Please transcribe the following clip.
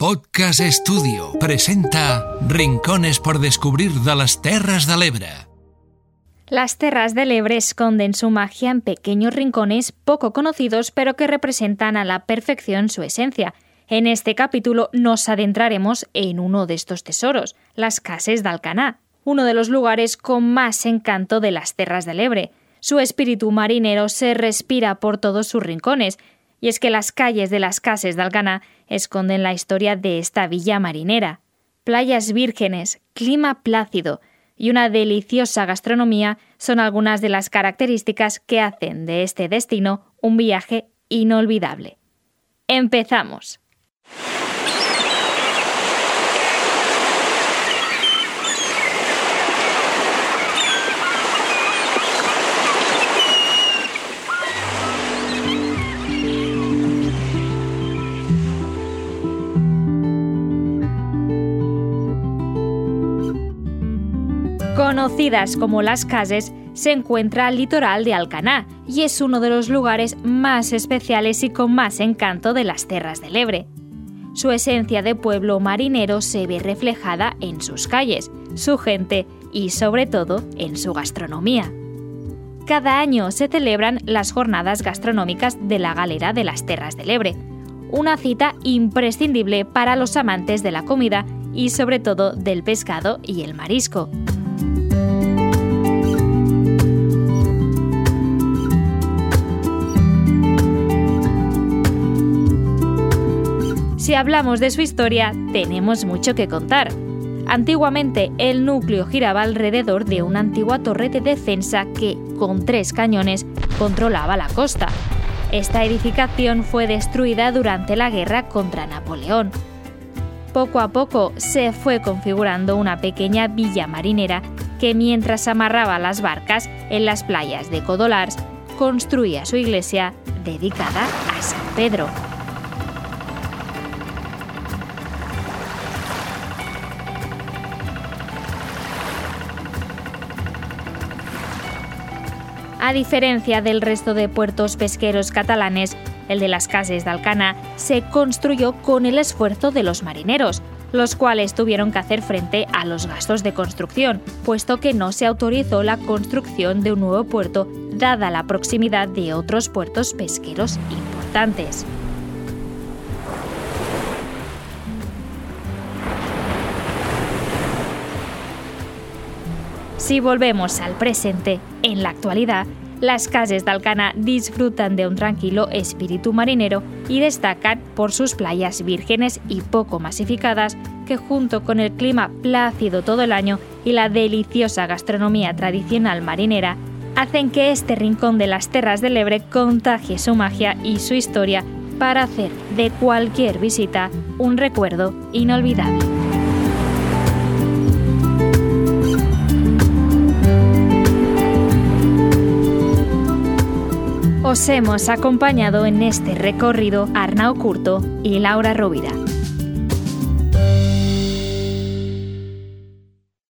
Podcast Estudio presenta Rincones por descubrir de las Terras de l'Ebre. Las Terras del Ebre esconden su magia en pequeños rincones poco conocidos pero que representan a la perfección su esencia. En este capítulo nos adentraremos en uno de estos tesoros, las Cases d'Alcaná, uno de los lugares con más encanto de las Terras del Ebre. Su espíritu marinero se respira por todos sus rincones, y es que las calles de las Cases de Alcaná esconden la historia de esta villa marinera. Playas vírgenes, clima plácido y una deliciosa gastronomía son algunas de las características que hacen de este destino un viaje inolvidable. ¡Empezamos! Conocidas como las Cases, se encuentra al litoral de Alcaná y es uno de los lugares más especiales y con más encanto de las Terras del Ebre. Su esencia de pueblo marinero se ve reflejada en sus calles, su gente y sobre todo en su gastronomía. Cada año se celebran las jornadas gastronómicas de la Galera de las Terras del Ebre, una cita imprescindible para los amantes de la comida y sobre todo del pescado y el marisco. Si hablamos de su historia, tenemos mucho que contar. Antiguamente, el núcleo giraba alrededor de una antigua torre de defensa que, con tres cañones, controlaba la costa. Esta edificación fue destruida durante la guerra contra Napoleón. Poco a poco se fue configurando una pequeña villa marinera que mientras amarraba las barcas en las playas de Codolars, construía su iglesia dedicada a San Pedro. A diferencia del resto de puertos pesqueros catalanes, el de las Cases de Alcana se construyó con el esfuerzo de los marineros, los cuales tuvieron que hacer frente a los gastos de construcción, puesto que no se autorizó la construcción de un nuevo puerto dada la proximidad de otros puertos pesqueros importantes. Si volvemos al presente, en la actualidad, las cases de Alcana disfrutan de un tranquilo espíritu marinero y destacan por sus playas vírgenes y poco masificadas que junto con el clima plácido todo el año y la deliciosa gastronomía tradicional marinera hacen que este rincón de las Terras del Ebre contagie su magia y su historia para hacer de cualquier visita un recuerdo inolvidable. Os hemos acompañado en este recorrido Arnau Curto y Laura Rovira.